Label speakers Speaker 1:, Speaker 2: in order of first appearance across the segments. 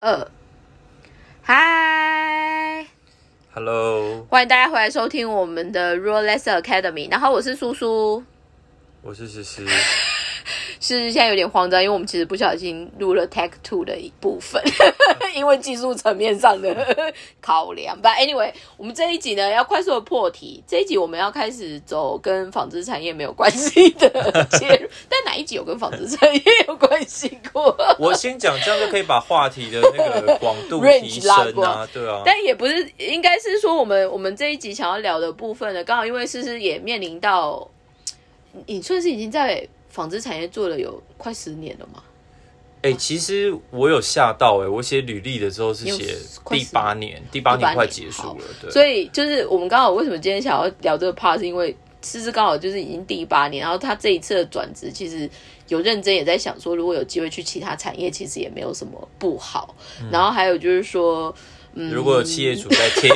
Speaker 1: 二，嗨
Speaker 2: ，Hello，
Speaker 1: 欢迎大家回来收听我们的 Rule Less Academy。然后我是苏苏，
Speaker 2: 我是诗诗。
Speaker 1: 是现在有点慌张，因为我们其实不小心录了 Tech Two 的一部分，因为技术层面上的 考量。But anyway，我们这一集呢要快速的破题，这一集我们要开始走跟纺织产业没有关系的 切入，但哪一集有跟纺织产业有关系过？
Speaker 2: 我先讲，这样就可以把话题的那个广度提升啊，对啊。
Speaker 1: 但也不是，应该是说我们我们这一集想要聊的部分呢，刚好因为思思也面临到，你算是已经在纺织产业做了有快十年了嘛？
Speaker 2: 哎、其实我有吓到哎、我写履历的时候是写第八年，第八年快结束了，对。
Speaker 1: 所以就是我们刚好为什么今天想要聊这个 part，是因为思思刚好就是已经第八年，然后他这一次的转职其实有认真也在想说，如果有机会去其他产业，其实也没有什么不好。然后还有就是说。嗯，
Speaker 2: 如果有企业主在听，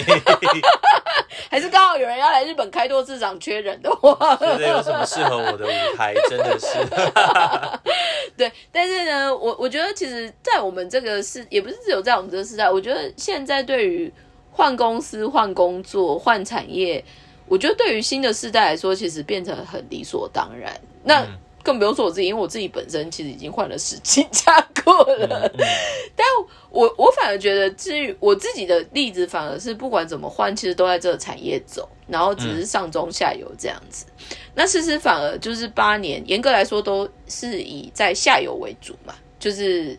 Speaker 1: 还是刚好有人要来日本开拓市场缺人的话，
Speaker 2: 觉得有什么适合我的舞台，真的是。
Speaker 1: 对，但是呢，我我觉得其实，在我们这个世，也不是只有在我们这个时代，我觉得现在对于换公司、换工作、换产业，我觉得对于新的世代来说，其实变成很理所当然。那、
Speaker 2: 嗯
Speaker 1: 更不用说我自己，因为我自己本身其实已经换了十几家过了。
Speaker 2: 嗯
Speaker 1: 但我我反而觉得，至于我自己的例子，反而是不管怎么换，其实都在这个产业走，然后只是上中下游这样子。那事实反而就是八年，严格来说都是以在下游为主嘛，就是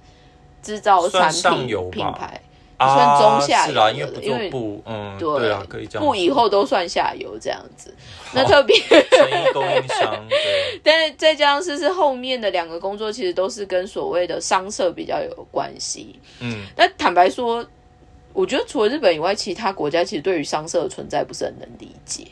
Speaker 1: 制造产品品牌。
Speaker 2: 啊，
Speaker 1: 算中下
Speaker 2: 是啦，
Speaker 1: 游
Speaker 2: 因为不
Speaker 1: 的因为
Speaker 2: 做布，嗯，
Speaker 1: 对
Speaker 2: 对啊，可以这样说。
Speaker 1: 不以后都算下游这样子。那特别，
Speaker 2: 成衣供应商，对，
Speaker 1: 但是再加上是是后面的两个工作，其实都是跟所谓的商社比较有关系。
Speaker 2: 嗯，
Speaker 1: 那坦白说，我觉得除了日本以外，其他国家其实对于商社的存在不是很能理解，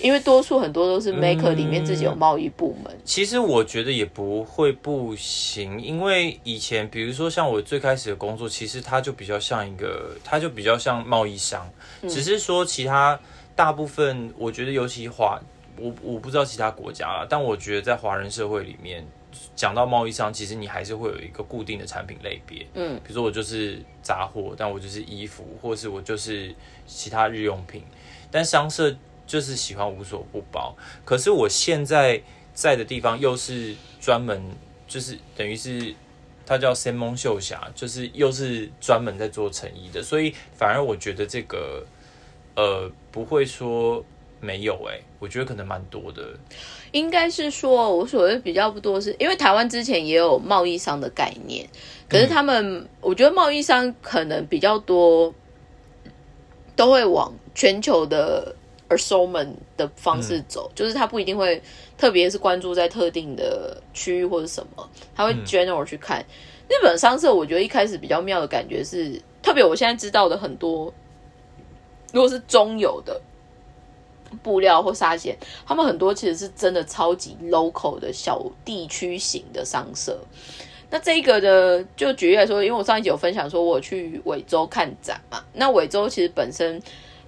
Speaker 1: 因为多数很多都是 maker 里面自己有贸易部门。
Speaker 2: 其实我觉得也不会不行，因为以前比如说像我最开始的工作，其实它就比较像一个，它就比较像贸易商，只是说其他大部分，我觉得尤其华，我我不知道其他国家啦，但我觉得在华人社会里面，讲到贸易商，其实你还是会有一个固定的产品类别，
Speaker 1: 嗯，
Speaker 2: 比如说我就是杂货，但我就是衣服，或是我就是其他日用品，但商社就是喜欢无所不包。可是我现在在的地方又是专门，就是等于是它叫仙梦秀霞，就是又是专门在做成衣的，所以反而我觉得这个呃不会说没有诶、我觉得可能蛮多的。
Speaker 1: 应该是说，我所谓比较不多是，因为台湾之前也有贸易商的概念，可是他们，我觉得贸易商可能比较多，都会往全球的 assortment 的方式走，就是他不一定会，特别是关注在特定的区域或者什么，他会 general 去看。日本商社，我觉得一开始比较妙的感觉是，特别我现在知道的很多，如果是中游的。布料或纱线，他们很多其实是真的超级 local 的小地区型的商社。那这个的，就举例来说，因为我上一集有分享说，我去尾州看展嘛。那尾州其实本身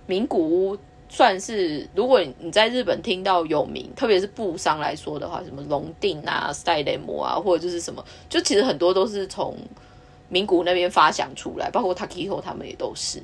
Speaker 1: 名古屋算是，如果你在日本听到有名，特别是布商来说的话，什么龙定啊、赛雷摩啊，或者就是什么，就其实很多都是从名古屋那边发祥出来，包括 Takiko 他们也都是。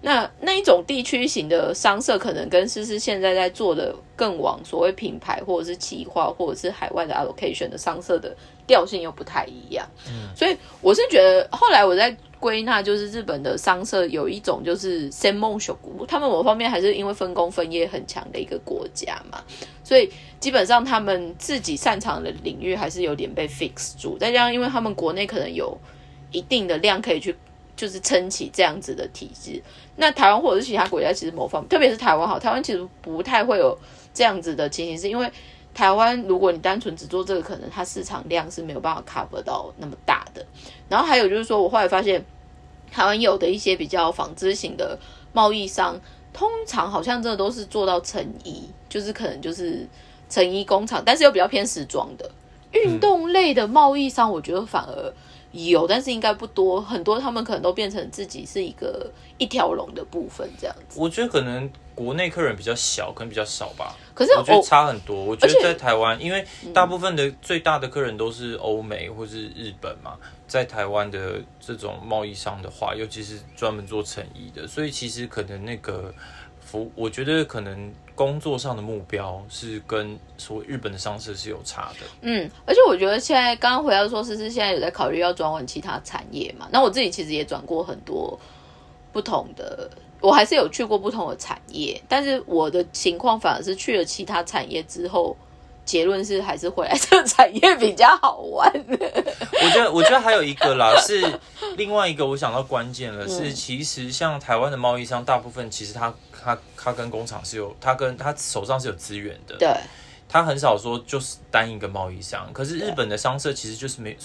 Speaker 1: 那那一种地区型的商社，可能跟思思现在在做的更往所谓品牌或者是企划或者是海外的 allocation 的商社的调性又不太一样。嗯，所以我是觉得后来我在归纳，就是日本的商社有一种就是専門職，他们某方面还是因为分工分业很强的一个国家嘛，所以基本上他们自己擅长的领域还是有点被 fix 住，再加上因为他们国内可能有一定的量可以去。就是撑起这样子的体制，那台湾或者是其他国家，其实某方面，特别是台湾好，台湾其实不太会有这样子的情形，是因为台湾如果你单纯只做这个，可能它市场量是没有办法 cover 到那么大的。然后还有就是说，我后来发现，台湾有的一些比较纺织型的贸易商，通常好像真的都是做到成衣，就是可能就是成衣工厂，但是又比较偏时装的运动类的贸易商，我觉得反而。有，但是应该不多，很多他们可能都变成自己是一个一条龙的部分这样子。
Speaker 2: 我觉得可能国内客人比较小，可能比较少吧。
Speaker 1: 可是
Speaker 2: 我觉得差很多。我觉得在台湾，因为大部分的最大的客人都是欧美或是日本嘛，在台湾的这种贸易商的话，尤其是专门做成衣的，所以其实可能那个服，我觉得可能工作上的目标是跟所谓日本的商社是有差的。
Speaker 1: 嗯，而且我觉得现在刚刚回到说，思思现在有在考虑要转往其他产业嘛。那我自己其实也转过很多不同的，我还是有去过不同的产业，但是我的情况反而是去了其他产业之后，结论是还是回来这个产业比较好玩。
Speaker 2: 我觉得，我觉得还有一个啦，是另外一个我想到关键了，
Speaker 1: 嗯
Speaker 2: 是其实像台湾的贸易商，大部分其实他他他跟工厂是有，他跟他手上是有资源的，
Speaker 1: 对，
Speaker 2: 他很少说就是单一个贸易商。可是日本的商社其实就是没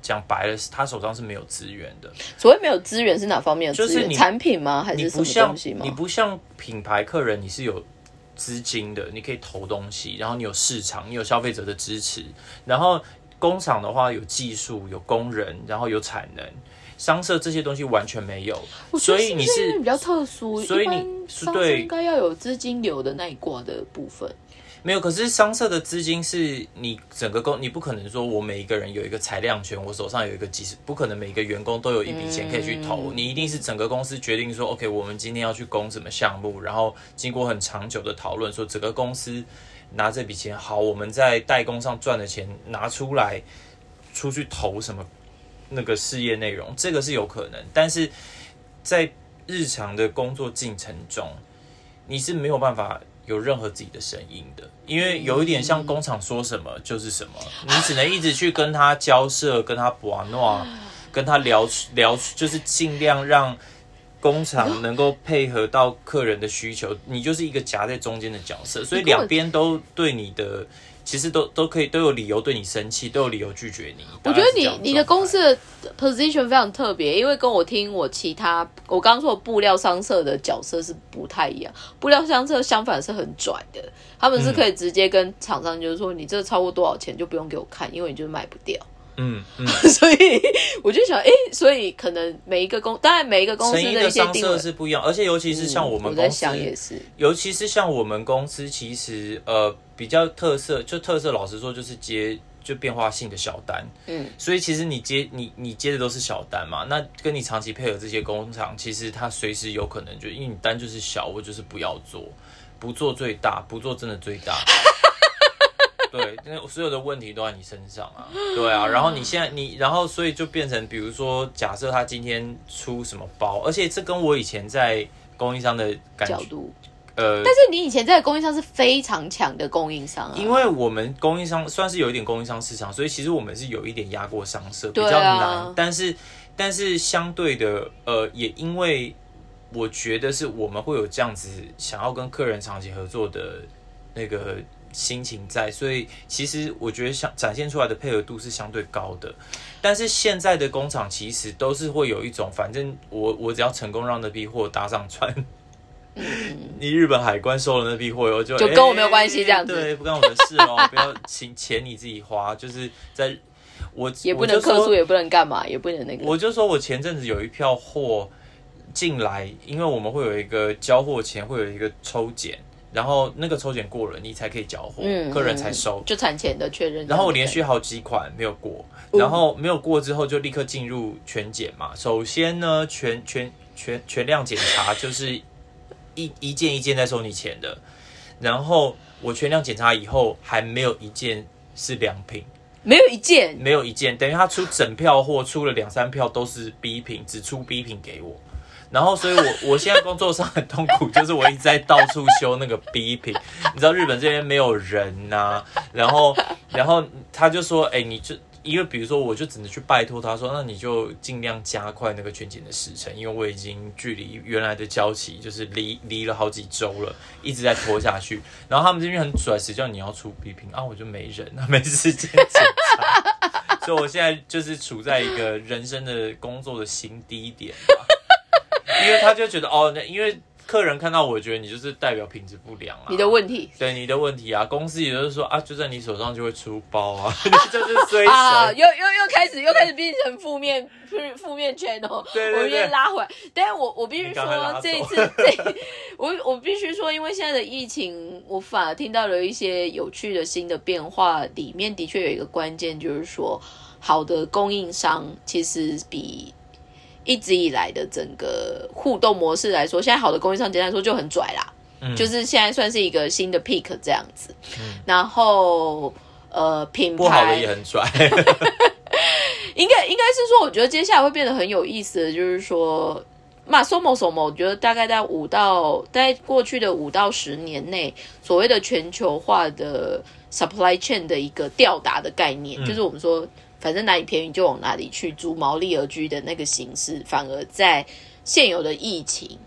Speaker 2: 讲白了，他手上是没有资源的，
Speaker 1: 所谓没有资源是哪方面的？
Speaker 2: 就是你
Speaker 1: 产品吗？还是什么东西吗
Speaker 2: 你？不像品牌客人，你是有资金的，你可以投东西，然后你有市场，你有消费者的支持，然后工厂的话有技术、有工人，然后有产能。商社这些东西完全没有，所以你是
Speaker 1: 比较特殊，
Speaker 2: 所以你对
Speaker 1: 应该要有资金流的那一挂的部分。
Speaker 2: 没有。可是商社的资金是你整个公，你不可能说我每一个人有一个裁量权，我手上有一个几十，不可能每一个员工都有一笔钱可以去投。
Speaker 1: 嗯
Speaker 2: 你一定是整个公司决定说，OK，我们今天要去攻什么项目，然后经过很长久的讨论，说整个公司拿这笔钱，好，我们在代工上赚的钱拿出来，出去投什么那个事业内容，这个是有可能，但是在日常的工作进程中，你是没有办法有任何自己的声音的，因为有一点像工厂说什么就是什么，你只能一直去跟他交涉，跟他把诺，跟他聊聊，就是尽量让。工厂能够配合到客人的需求，你就是一个夹在中间的角色，所以两边都对你的，其实都都可以都有理由对你生气，都有理由拒绝你。
Speaker 1: 我觉得你你的公司的 position 非常特别，因为跟我听我其他我刚刚说的布料商社的角色是不太一样。布料商社相反是很拽的，他们是可以直接跟厂商就是说，你这超过多少钱就不用给我看，因为你就是卖不掉。
Speaker 2: 嗯嗯，
Speaker 1: 所以我就想，哎、所以可能每一个公，当然每一个公司
Speaker 2: 的商
Speaker 1: 一些定位
Speaker 2: 社，是不一样，而且尤其是像我们
Speaker 1: 我在
Speaker 2: 公司，
Speaker 1: 想也是，
Speaker 2: 尤其是像我们公司，其实呃比较特色，就特色，老实说就是接就变化性的小单，
Speaker 1: 嗯，
Speaker 2: 所以其实你接你你接的都是小单嘛，那跟你长期配合这些工厂，其实它随时有可能就因为你单就是小，我就是不要做，不做最大，不做真的最大。对，那所有的问题都在你身上啊，对啊，然后你现在你，然后所以就变成，比如说，假设他今天出什么包，而且这跟我以前在供应商的感觉，
Speaker 1: 角度。
Speaker 2: 呃，
Speaker 1: 但是你以前在的供应商是非常强的供应商啊，
Speaker 2: 因为我们供应商算是有一点供应商市场，所以其实我们是有一点压过商社，比较难。但是，但是相对的，呃，也因为我觉得是我们会有这样子想要跟客人长期合作的那个心情在，所以其实我觉得相展现出来的配合度是相对高的。但是现在的工厂其实都是会有一种，反正我我只要成功让那批货搭上船。你日本海关收了那批货以后就，
Speaker 1: 就跟我没有关系这样子
Speaker 2: 对，不干我的事哦，不要请钱你自己花，就是在我
Speaker 1: 也不能客诉，也不能干嘛，也不能那个。
Speaker 2: 我就说我前阵子有一票货进来，因为我们会有一个交货前会有一个抽检，然后那个抽检过了，你才可以交货，
Speaker 1: 嗯
Speaker 2: 客人才收。
Speaker 1: 就产前的确认。
Speaker 2: 然后我连续好几款没有过，
Speaker 1: 哦
Speaker 2: 然后没有过之后就立刻进入全检嘛。首先呢，全全全全量检查就是一一件一件在收你钱的，然后我全量检查以后还没有一件是良品，
Speaker 1: 没有一件，
Speaker 2: 没有一件，等于他出整票货出了两三票都是 B 品，只出 B 品给我。然后，所以我我现在工作上很痛苦，就是我一直在到处修那个 B 品。你知道日本这边没有人呐、然后然后他就说，哎、你就因为比如说，我就只能去拜托他说，那你就尽量加快那个全检的时程，因为我已经距离原来的交期就是离离了好几周了，一直在拖下去。然后他们这边很拽，谁叫你要出 B 品啊？我就没人，没时间检查，所以我现在就是处在一个人生的工作的新低点吧。因为他就觉得哦，那因为客人看到我觉得你就是代表品质不良啊，
Speaker 1: 你的问题
Speaker 2: 对你的问题啊，公司也就是说啊，就在你手上就会出包啊，你 就是衰
Speaker 1: 啊，
Speaker 2: 神。
Speaker 1: 又又又开始又开始变成负面负负面 channel，
Speaker 2: 对对对
Speaker 1: 我先拉回来。但是我我必须说，这一次 这我我必须说，因为现在的疫情，我反而听到了一些有趣的新的变化，里面的确有一个关键，就是说好的供应商其实比。一直以来的整个互动模式来说，现在好的供应商简单来说就很拽啦，
Speaker 2: 嗯
Speaker 1: 就是现在算是一个新的 peak 这样子。然后呃，品牌
Speaker 2: 不好的
Speaker 1: 牌
Speaker 2: 也很拽，
Speaker 1: 应该应该是说，我觉得接下来会变得很有意思的，就是说，嘛，somo somo，我觉得大概在五到在过去的五到十年内，所谓的全球化的 supply chain 的一个吊打的概念，就是我们说，反正哪里便宜就往哪里去，逐毛利而居的那个形式，反而在现有的疫情。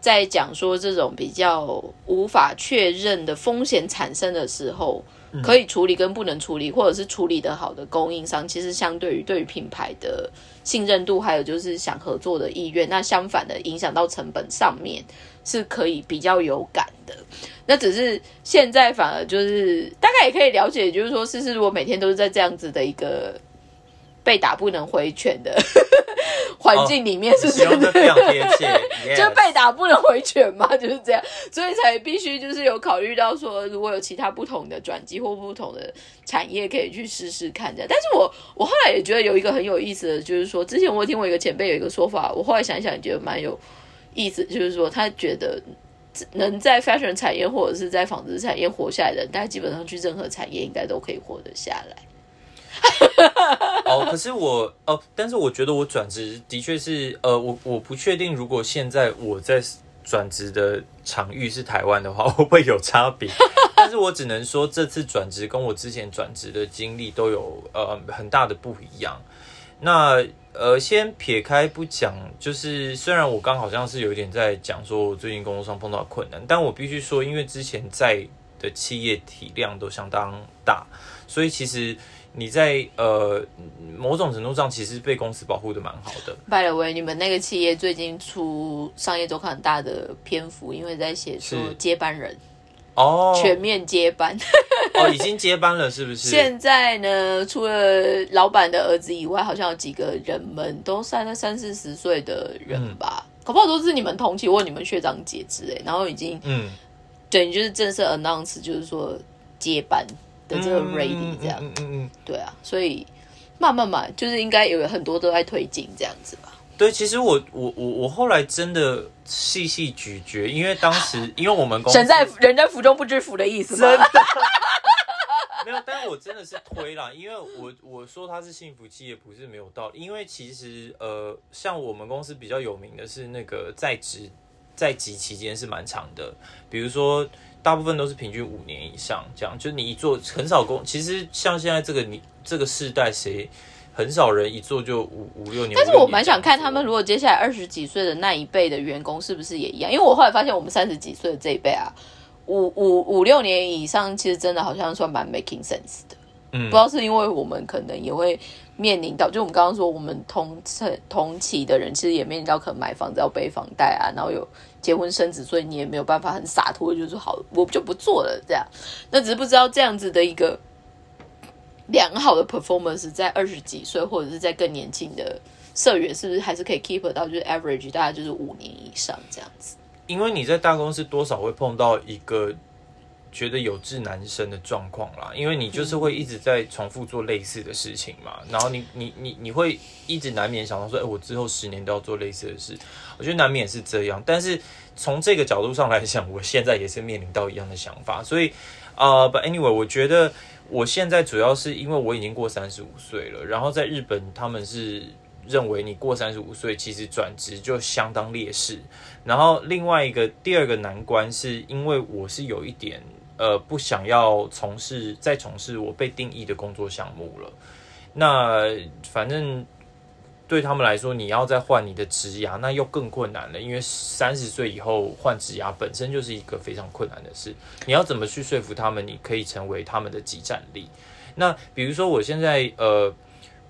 Speaker 1: 在讲说这种比较无法确认的风险产生的时候，可以处理跟不能处理，或者是处理的好的供应商，其实相对于对于品牌的信任度，还有就是想合作的意愿，那相反的影响到成本上面是可以比较有感的。那只是现在反而就是大概也可以了解，就是说，思思如果每天都是在这样子的一个被打不能回拳的环境里面，是真的
Speaker 2: 形容的非常贴切，
Speaker 1: 就被打不能回拳嘛，就是这样，所以才必须就是有考虑到说，如果有其他不同的转机或不同的产业可以去试试看这样。但是我我后来也觉得有一个很有意思的，就是说之前我有听我一个前辈有一个说法，我后来想一想也觉得蛮有意思，就是说他觉得。能在 fashion 产业或者是在纺织产业活下来的人，大家基本上去任何产业应该都可以活得下来。
Speaker 2: 哦，可是我哦，但是我觉得我转职的确是呃，我我不确定，如果现在我在转职的场域是台湾的话，会不会有差别？但是我只能说，这次转职跟我之前转职的经历都有呃很大的不一样。那呃，先撇开不讲，就是虽然我刚好像是有点在讲说我最近工作上碰到困难，但我必须说，因为之前在的企业体量都相当大，所以其实你在呃某种程度上其实被公司保护的蛮好的。
Speaker 1: By the way，你们那个企业最近出商业周刊很大的篇幅，因为在写说接班人。
Speaker 2: 哦。
Speaker 1: 全面接班。
Speaker 2: 哦，已经接班了，是不是？
Speaker 1: 现在呢，除了老板的儿子以外，好像有几个人们都三了三四十岁的人吧，
Speaker 2: 嗯。
Speaker 1: 搞不好都是你们同期或你们学长姐之类，然后已经
Speaker 2: 嗯，
Speaker 1: 对你就是正式 announce，就是说接班的这个
Speaker 2: 嗯
Speaker 1: ready 这样，
Speaker 2: 嗯嗯嗯，
Speaker 1: 对啊，所以慢慢慢就是应该有很多都在推进这样子吧。
Speaker 2: 对，其实我我我我后来真的细细咀嚼，因为当时 因为我们公司
Speaker 1: 人在人在福中不知福的意思吗？
Speaker 2: 真的。没有，但是我真的是推啦，因为我我说它是幸福期也不是没有道理，因为其实呃，像我们公司比较有名的是那个在职在职期间是蛮长的，比如说大部分都是平均五年以上，这样就你一做很少工，其实像现在这个你这个世代谁。很少人一做就五五六年，
Speaker 1: 但是我蛮想看他们如果接下来二十几岁的那一辈的员工是不是也一样？因为我后来发现我们三十几岁的这一辈啊，五五五六年以上，其实真的好像算蛮 making sense 的。
Speaker 2: 嗯
Speaker 1: 不知道是因为我们可能也会面临到，就我们刚刚说，我们同层同期的人，其实也面临到可能买房子要背房贷啊，然后有结婚生子，所以你也没有办法很洒脱，就是好，我就不做了这样。那只是不知道这样子的一个良好的 performance，在二十几岁或者是在更年轻的社员，是不是还是可以 keep 到就是 average 大概就是五年以上这样子？
Speaker 2: 因为你在大公司多少会碰到一个觉得有志难伸的状况啦，因为你就是会一直在重复做类似的事情嘛，然后你你你你会一直难免想到说，哎、我之后十年都要做类似的事，我觉得难免是这样。但是从这个角度上来讲，我现在也是面临到一样的想法，所以呃，but anyway，我觉得我现在主要是因为我已经过三十五岁了，然后在日本他们是。认为你过三十五岁，其实转职就相当劣势。然后另外一个第二个难关，是因为我是有一点呃不想要从事再从事我被定义的工作项目了。那反正对他们来说，你要再换你的职涯，那又更困难了，因为三十岁以后换职涯本身就是一个非常困难的事。你要怎么去说服他们，你可以成为他们的集战力？那比如说我现在呃。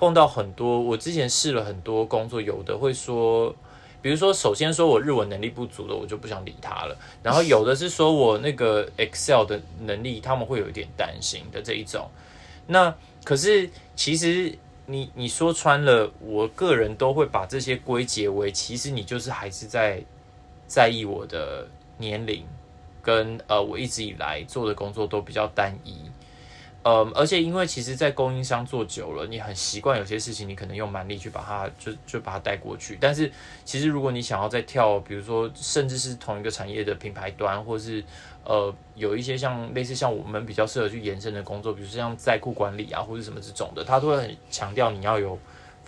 Speaker 2: 碰到很多，我之前试了很多工作，有的会说，比如说，首先说我日文能力不足的，我就不想理他了。然后有的是说我那个 Excel 的能力，他们会有一点担心的这一种。那可是其实你你说穿了，我个人都会把这些归结为，其实你就是还是在在意我的年龄，跟呃我一直以来做的工作都比较单一。呃，而且因为其实，在供应商做久了，你很习惯有些事情，你可能用蛮力去把它就就把它带过去。但是，其实如果你想要再跳，比如说，甚至是同一个产业的品牌端，或是呃，有一些像类似像我们比较适合去延伸的工作，比如说像在库管理啊，或者什么这种的，他都会很强调你要有。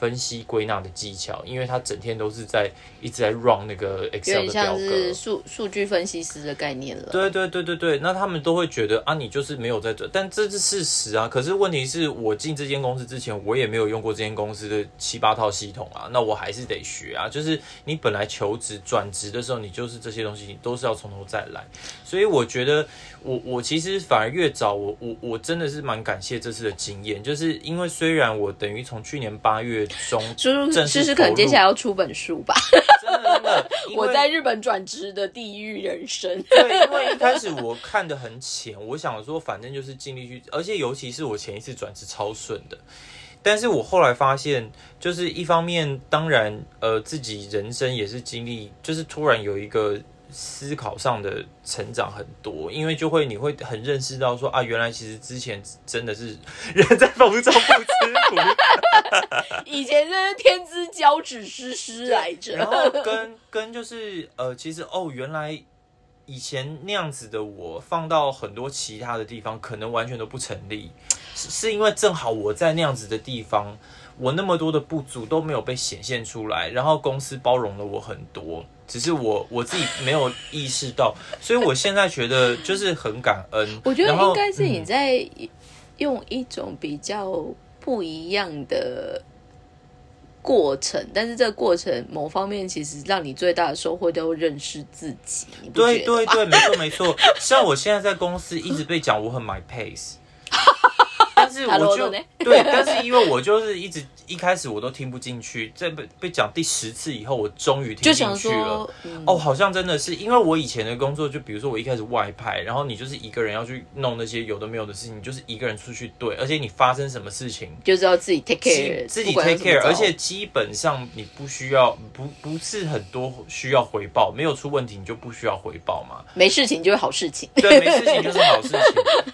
Speaker 2: 分析归纳的技巧，因为他整天都是在一直在 run 那个 Excel 的表格，
Speaker 1: 数数据分析师的概念了。
Speaker 2: 对对对对对，那他们都会觉得啊，你就是没有在转，但这是事实啊。可是问题是我进这间公司之前，我也没有用过这间公司的七八套系统啊，那我还是得学啊。就是你本来求职转职的时候，你就是这些东西，你都是要从头再来。所以我觉得，我我其实反而越早，我我我真的是蛮感谢这次的经验，就是因为虽然我等于从去年八月。中，
Speaker 1: 诗诗可能接下来要出本书吧。
Speaker 2: 真 的真的，
Speaker 1: 我在日本转职的地狱人生。
Speaker 2: 对，因为一开始我看的很浅，我想说反正就是尽力去，而且尤其是我前一次转职超顺的。但是我后来发现，就是一方面，当然，呃，自己人生也是经历，就是突然有一个。思考上的成长很多，因为就会你会很认识到说啊，原来其实之前真的是 人在风中不知苦，
Speaker 1: 以前真是天之骄子诗诗来着。
Speaker 2: 然后跟跟就是呃，其实哦，原来以前那样子的我，放到很多其他的地方，可能完全都不成立，是是因为正好我在那样子的地方，我那么多的不足都没有被显现出来，然后公司包容了我很多。只是我我自己没有意识到，所以我现在觉得就是很感恩。
Speaker 1: 我觉得应该是你在用一种比较不一样的过程，但是这个过程某方面其实让你最大的收获都认识自己。
Speaker 2: 对对对，没错没错。像我现在在公司一直被讲我很 my pace。我就 对，但是因为我就是一直一开始我都听不进去，在被被讲第十次以后，我终于听进去了。哦，好像真的是因为我以前的工作，就比如说我一开始外派，然后你就是一个人要去弄那些有的没有的事情，就是一个人出去对，而且你发生什么事情，
Speaker 1: 就是要自己 take care，
Speaker 2: 自己 take care，而且基本上你不需要不不是很多需要回报，没有出问题你就不需要回报嘛，
Speaker 1: 没事情就是好事情，
Speaker 2: 对，没事情 就是好事情。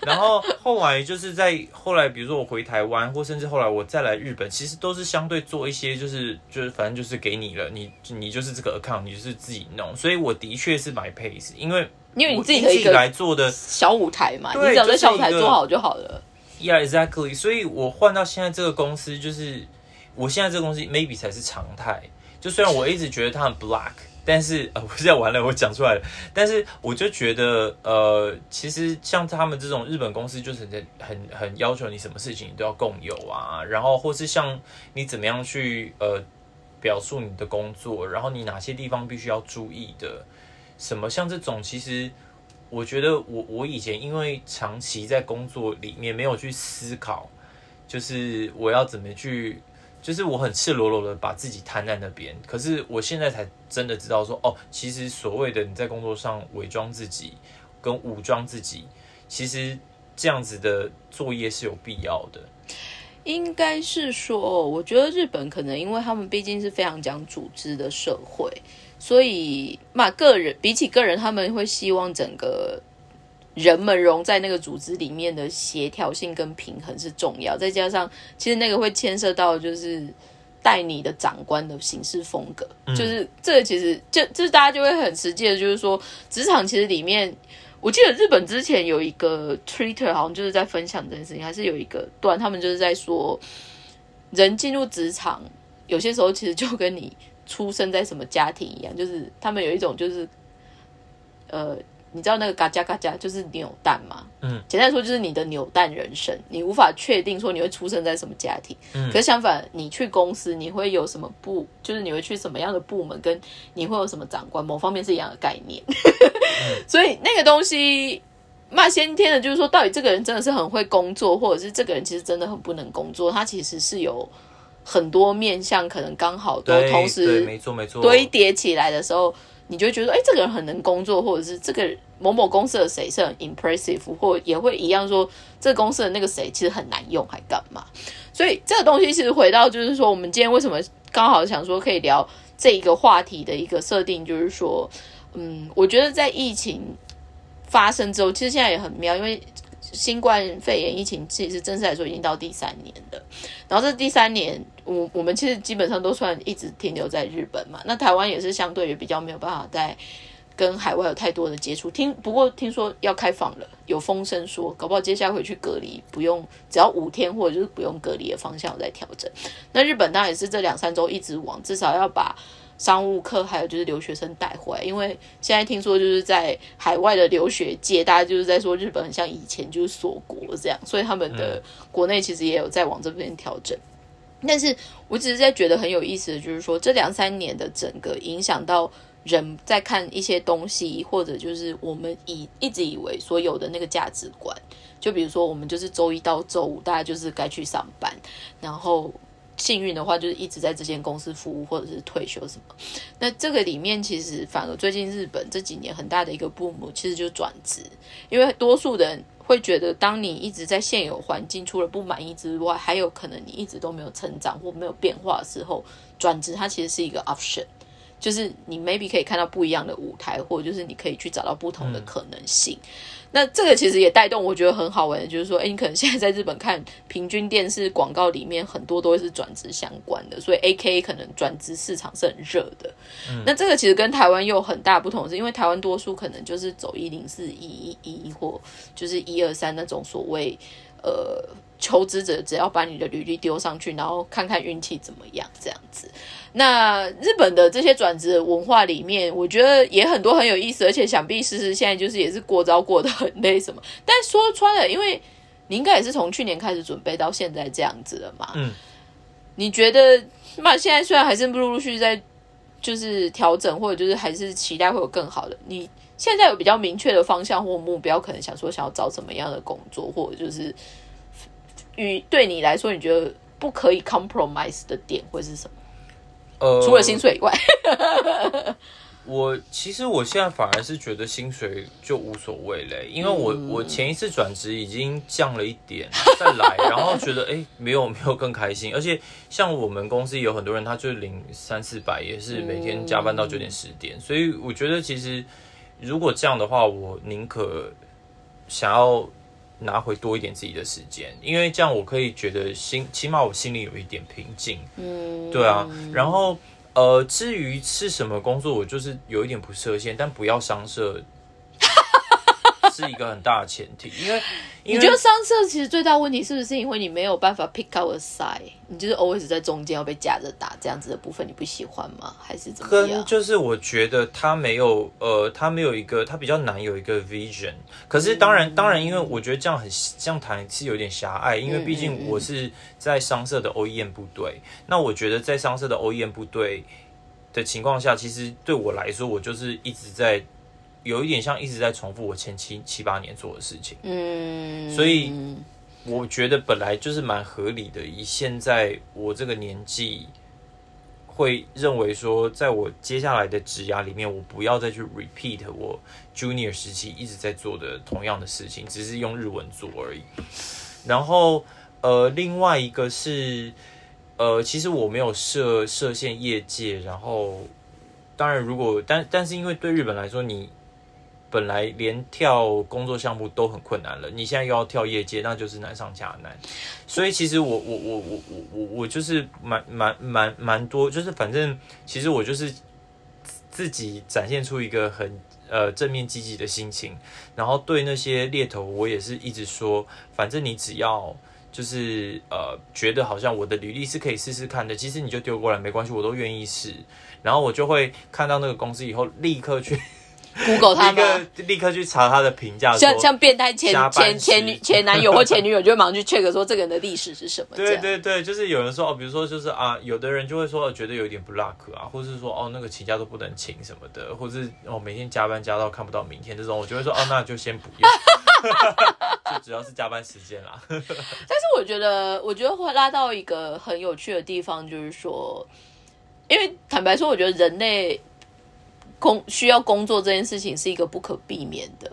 Speaker 2: 然后后来就是在后来。比如说我回台湾，或甚至后来我再来日本，其实都是相对做一些，就是就是反正就是给你了，你你就是这个 account，你就是自己弄。所以我的确是买 pace，因为
Speaker 1: 因为你自己
Speaker 2: 自己来做的
Speaker 1: 小舞台嘛，你只要在小舞台做好就好了。
Speaker 2: Yeah, exactly. 所以我换到现在这个公司，就是我现在这个公司 maybe 才是常态。就虽然我一直觉得它很 black。但是 呃，我现在完了，我讲出来了。但是我就觉得，呃，其实像他们这种日本公司，就是很很很要求你什么事情你都要共有啊，然后或是像你怎么样去呃表述你的工作，然后你哪些地方必须要注意的，什么像这种，其实我觉得我我以前因为长期在工作里面没有去思考，就是我要怎么去。就是我很赤裸裸的把自己摊在那边，可是我现在才真的知道说，哦，其实所谓的你在工作上伪装自己跟武装自己，其实这样子的作业是有必要的。
Speaker 1: 应该是说，我觉得日本可能因为他们毕竟是非常讲组织的社会，所以嘛，个人比起个人，他们会希望整个。人们融在那个组织里面的协调性跟平衡是重要，再加上其实那个会牵涉到就是带你的长官的行事风格，就是这个其实就就是大家就会很实际的，就是说职场其实里面，我记得日本之前有一个 Twitter 好像就是在分享这件事情，还是有一个段他们就是在说，人进入职场有些时候其实就跟你出生在什么家庭一样，就是他们有一种就是呃。你知道那个嘎加嘎加就是扭蛋吗？嗯，简单说就是你的扭蛋人生，你无法确定说你会出生在什么家庭。嗯，可是相反，你去公司你会有什么部，就是你会去什么样的部门，跟你会有什么长官，某方面是一样的概念。所以那个东西，那先天的，就是说到底这个人真的是很会工作，或者是这个人其实真的很不能工作，他其实是有很多面向可能刚好都同时
Speaker 2: 没错没错，
Speaker 1: 堆叠起来的时候，你就会觉得，哎，这个人很能工作，或者是这个某某公司的谁是很 impressive，或也会一样说，这个公司的那个谁其实很难用，还干嘛？所以这个东西其实回到就是说，我们今天为什么刚好想说可以聊这一个话题的一个设定，就是说，嗯，我觉得在疫情发生之后，其实现在也很妙，因为新冠肺炎疫情其实正式来说已经到第三年了，然后这第三年，我我们其实基本上都算一直停留在日本嘛，那台湾也是相对于比较没有办法在跟海外有太多的接触。听不过听说要开放了，有风声说，搞不好接下来回去隔离不用，只要五天或者就是不用隔离的方向有在调整。那日本当然也是这两三周一直往，至少要把。商务课还有就是留学生带回来，因为现在听说就是在海外的留学界，大家就是在说日本很像以前就是锁国这样，所以他们的国内其实也有在往这边调整。但是我只是在觉得很有意思的就是说，这两三年的整个影响到人在看一些东西，或者就是我们以一直以为所有的那个价值观，就比如说我们就是周一到周五大家就是该去上班，然后。幸运的话，就是一直在这间公司服务，或者是退休什么。那这个里面，其实反而最近日本这几年很大的一个部母，其实就转职，因为多数人会觉得，当你一直在现有环境，除了不满意之外，还有可能你一直都没有成长或没有变化的时候，转职它其实是一个 option，就是你 maybe 可以看到不一样的舞台，或者就是你可以去找到不同的可能性。那这个其实也带动，我觉得很好玩的，就是说，哎，你可能现在在日本看平均电视广告里面，很多都是转职相关的，所以 A K 可能转职市场是很热的。那这个其实跟台湾又有很大不同，是因为台湾多数可能就是走一零四一一一或就是一二三那种所谓呃求职者，只要把你的履历丢上去，然后看看运气怎么样这样子。那日本的这些转职文化里面，我觉得也很多很有意思，而且想必思思现在就是也是过招过得很累什么。但说穿了，因为你应该也是从去年开始准备到现在这样子了嘛。
Speaker 2: 嗯，
Speaker 1: 你觉得那现在虽然还是陆陆续续在就是调整，或者就是还是期待会有更好的。你现在有比较明确的方向或目标，可能想说想要找什么样的工作，或者就是与对你来说，你觉得不可以 compromise 的点会是什么？
Speaker 2: 呃，
Speaker 1: 除了薪水以外，
Speaker 2: 我其实我现在反而是觉得薪水就无所谓嘞，因为我我前一次转职已经降了一点，再来，然后觉得哎没有没有更开心，而且像我们公司有很多人，他就领三四百，也是每天加班到九点十点，所以我觉得其实如果这样的话，我宁可想要拿回多一点自己的时间，因为这样我可以觉得心起码我心里有一点平静，嗯，对啊，然后。呃，至于是什么工作，我就是有一点不设限，但不要伤社，是一个很大的前提。因为
Speaker 1: 你觉得商社其实最大问题是不是因为你没有办法 pick out a side，你就是 always 在中间要被夹着打这样子的部分，你不喜欢吗？还是怎么样？
Speaker 2: 跟就是我觉得他没有呃，他没有一个，他比较难有一个 vision。可是当然当然，因为我觉得这样很这样谈是有点狭隘，因为毕竟我是在商社的 OEM 部队。那我觉得在商社的 OEM 部队的情况下，其实对我来说，我就是一直在。有一点像一直在重复我前七七八年做的事情，嗯，所以我觉得本来就是蛮合理的。以现在我这个年纪，会认为说，在我接下来的职涯里面，我不要再去 repeat 我 junior 时期一直在做的同样的事情，只是用日文做而已。然后，呃，另外一个是，呃，其实我没有设设限业界。然后，当然，如果但但是因为对日本来说，你本来连跳工作项目都很困难了，你现在又要跳业界，那就是难上加难。所以其实我我我我我我我就是蛮蛮蛮蛮多，就是反正其实我就是自己展现出一个很呃正面积极的心情，然后对那些猎头，我也是一直说，反正你只要就是呃觉得好像我的履历是可以试试看的，其实你就丢过来没关系，我都愿意试。然后我就会看到那个公司以后，立刻去。
Speaker 1: Google 他
Speaker 2: 吗？立刻去查他的评价，
Speaker 1: 像像变态前前前女 前男友 或前女友，就会马上去 check 说这个人的历史是什么。
Speaker 2: 对对对，就是有人说哦，比如说就是啊，有的人就会说觉得有点不 luck 啊，或是说哦那个请假都不能请什么的，或是哦每天加班加到看不到明天这种，我就会说哦 那就先不要。就主要是加班时间啦。
Speaker 1: 但是我觉得，我觉得会拉到一个很有趣的地方，就是说，因为坦白说，我觉得人类工需要工作这件事情是一个不可避免的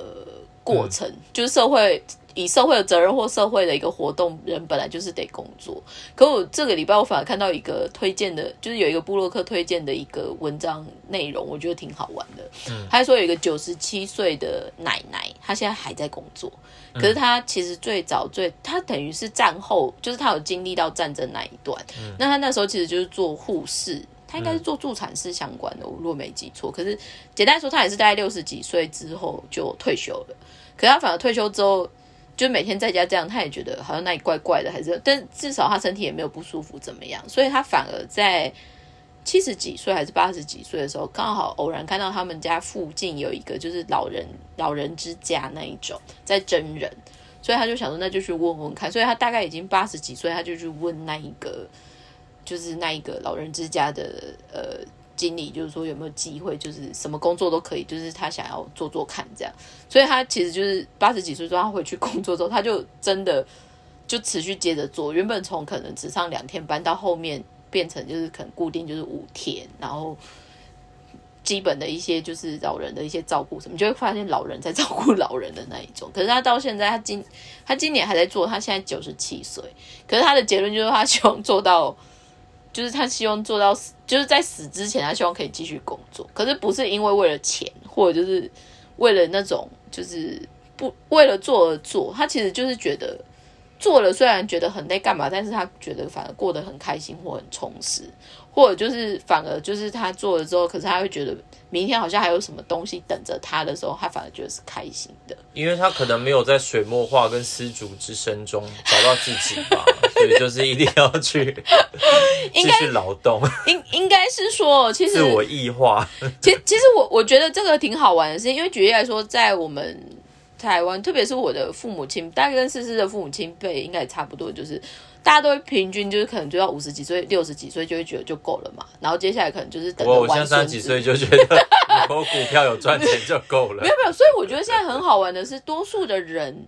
Speaker 1: 过程，就是社会。以社会的责任或社会的一个活动，人本来就是得工作。可我这个礼拜我反而看到一个推荐的，就是有一个布洛克推荐的一个文章内容，我觉得挺好玩的。嗯，他说有一个九十七岁的奶奶，她现在还在工作，可是她其实最早最，她等于是战后，就是她有经历到战争那一段。嗯，那她那时候其实就是做护士，她应该是做助产士相关的，我若没记错。可是简单说，他也是大概六十几岁之后就退休了。可是她反而退休之后。就每天在家这样，他也觉得好像那里怪怪的，还是但至少他身体也没有不舒服怎么样，所以他反而在七十几岁还是八十几岁的时候，刚好偶然看到他们家附近有一个就是老人老人之家那一种在真人，所以他就想说那就去问问看，所以他大概已经八十几岁，他就去问那一个就是那一个老人之家的呃。经理就是说有没有机会，就是什么工作都可以，就是他想要做做看这样，所以他其实就是八十几岁之后他回去工作之后，他就真的就持续接着做，原本从可能只上两天班，到后面变成就是可能固定就是五天，然后基本的一些就是老人的一些照顾什么，就会发现老人在照顾老人的那一种。可是他到现在，他今他今年还在做，他现在九十七岁，可是他的结论就是他希望做到。就是他希望做到死，就是在死之前，他希望可以继续工作。可是不是因为为了钱，或者就是为了那种，就是不为了做而做。他其实就是觉得做了，虽然觉得很累，干嘛？但是他觉得反而过得很开心或很充实。或者就是反而就是他做了之后，可是他会觉得明天好像还有什么东西等着他的时候，他反而觉得是开心的。
Speaker 2: 因为他可能没有在水墨画跟丝竹之声中找到自己吧，所以就是一定要去 继续劳动。
Speaker 1: 应应该是说，其实
Speaker 2: 自我异化。
Speaker 1: 其实其实我我觉得这个挺好玩的，事情因为举例来说，在我们台湾，特别是我的父母亲，大概跟思思的父母亲辈应该也差不多，就是。大家都会平均就是可能就要五十几岁、六十几岁就会觉得就够了嘛，然后接下来可能就是等
Speaker 2: 我我现在三十几岁就觉得 有股票有赚钱就够了。
Speaker 1: 没有没有，所以我觉得现在很好玩的是，多数的人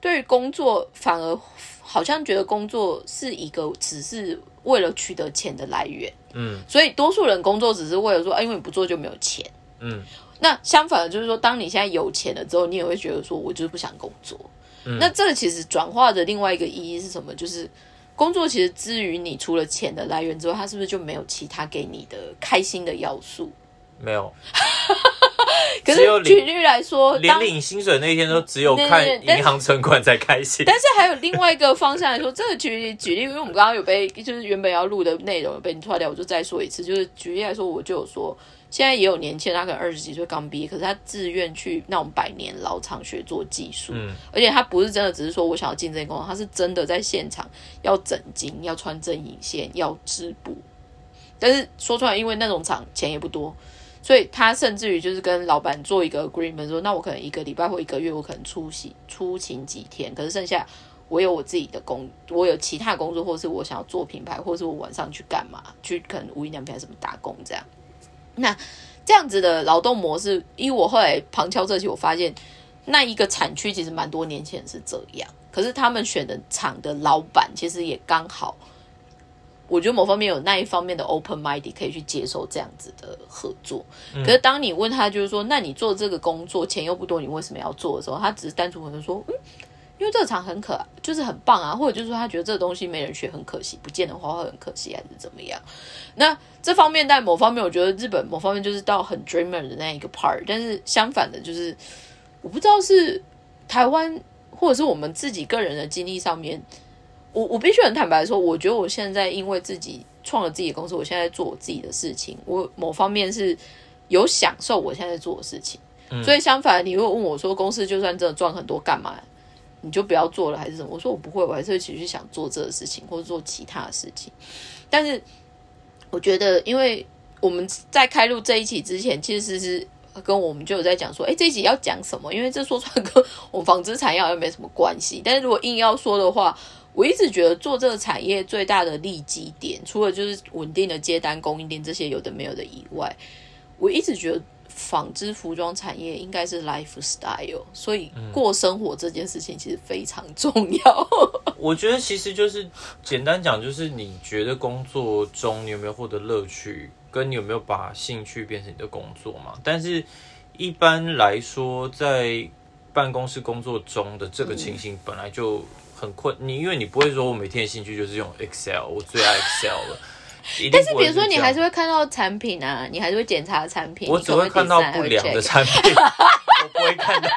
Speaker 1: 对于工作反而好像觉得工作是一个只是为了取得钱的来源。嗯，所以多数人工作只是为了说，哎，因为你不做就没有钱。嗯，那相反的，就是说，当你现在有钱了之后，你也会觉得说，我就是不想工作。那这个其实转化的另外一个意义是什么？就是工作其实之于你除了钱的来源之外，它是不是就没有其他给你的开心的要素？
Speaker 2: 没有。
Speaker 1: 可是举例来说，
Speaker 2: 连领薪水那一天都只有看银行存款才开心。
Speaker 1: 但是还有另外一个方向来说，这个举举例，因为我们刚刚有被就是原本要录的内容有被你错掉，我就再说一次。就是举例来说，我就有说。现在也有年轻人，他可能二十几岁刚毕业，可是他自愿去那种百年老厂学做技术，嗯，而且他不是真的只是说我想要进这工作，他是真的在现场要整筋、要穿针引线、要织布。但是说出来，因为那种厂钱也不多，所以他甚至于就是跟老板做一个 agreement，说那我可能一个礼拜或一个月，我可能出席出勤几天，可是剩下我有我自己的工，我有其他工作，或是我想要做品牌，或是我晚上去干嘛，去可能无印良品什么打工这样。那这样子的劳动模式，因为我后来旁敲侧击，我发现那一个产区其实蛮多年前是这样，可是他们选的厂的老板其实也刚好，我觉得某方面有那一方面的 open mind 可以去接受这样子的合作。可是当你问他就是说，那你做这个工作钱又不多，你为什么要做的时候，他只是单纯可能说，嗯。因为这个厂很可，就是很棒啊，或者就是说他觉得这个东西没人学很可惜，不见的话会很可惜，还是怎么样？那这方面在某方面，我觉得日本某方面就是到很 dreamer 的那一个 part，但是相反的，就是我不知道是台湾或者是我们自己个人的经历上面，我我必须很坦白说，我觉得我现在因为自己创了自己的公司，我现在做我自己的事情，我某方面是有享受我现在做的事情，所以相反，你如果问我说，公司就算真的赚很多，干嘛？你就不要做了，还是什么？我说我不会，我还是会继续想做这个事情，或者做其他的事情。但是我觉得，因为我们在开录这一期之前，其实是跟我们就有在讲说，哎，这一集要讲什么？因为这说出来跟我们纺织产业好像没什么关系。但是如果硬要说的话，我一直觉得做这个产业最大的利基点，除了就是稳定的接单、供应链这些有的没有的以外，我一直觉得纺织服装产业应该是 lifestyle，所以过生活这件事情其实非常重要。
Speaker 2: 我觉得其实就是简单讲，就是你觉得工作中你有没有获得乐趣，跟你有没有把兴趣变成你的工作嘛？但是一般来说，在办公室工作中的这个情形本来就很困，你因为你不会说我每天的兴趣就是用 Excel，我最爱 Excel 了。
Speaker 1: 但是比如说你还是会看到产品啊，你还是会检查产品，
Speaker 2: 我只会看到不良的产品，我不会看到，